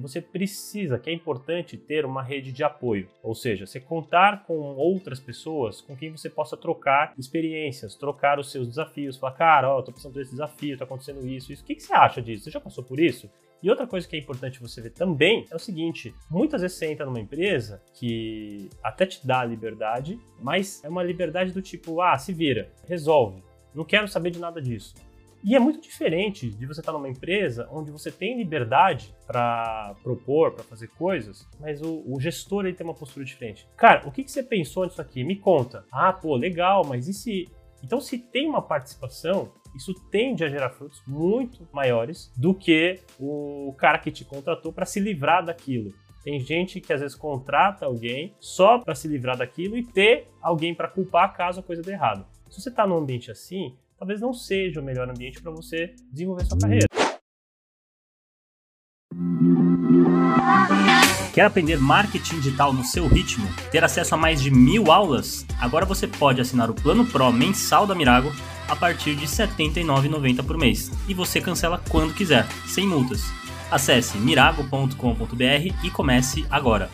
você precisa, que é importante ter uma rede de apoio, ou seja, você contar com outras pessoas com quem você possa trocar experiências, trocar os seus desafios, falar, cara, ó, tô passando por esse desafio, tá acontecendo isso, isso, o que, que você acha disso? Você já passou por isso? E outra coisa que é importante você ver também é o seguinte: muitas vezes você entra numa empresa que até te dá liberdade, mas é uma liberdade do tipo, ah, se vira, resolve, não quero saber de nada disso. E é muito diferente de você estar numa empresa onde você tem liberdade para propor, para fazer coisas, mas o, o, gestor ele tem uma postura diferente. Cara, o que, que você pensou nisso aqui? Me conta. Ah, pô, legal, mas e se. Então, se tem uma participação, isso tende a gerar frutos muito maiores do que o cara que te contratou para se livrar daquilo. Tem gente que às vezes contrata alguém só para se livrar daquilo e ter alguém para culpar caso a coisa dê errado. Se você está num ambiente assim, talvez não seja o melhor ambiente para você desenvolver sua carreira. Quer aprender marketing digital no seu ritmo? Ter acesso a mais de mil aulas? Agora você pode assinar o Plano Pro mensal da Mirago a partir de R$ 79,90 por mês. E você cancela quando quiser, sem multas. Acesse mirago.com.br e comece agora.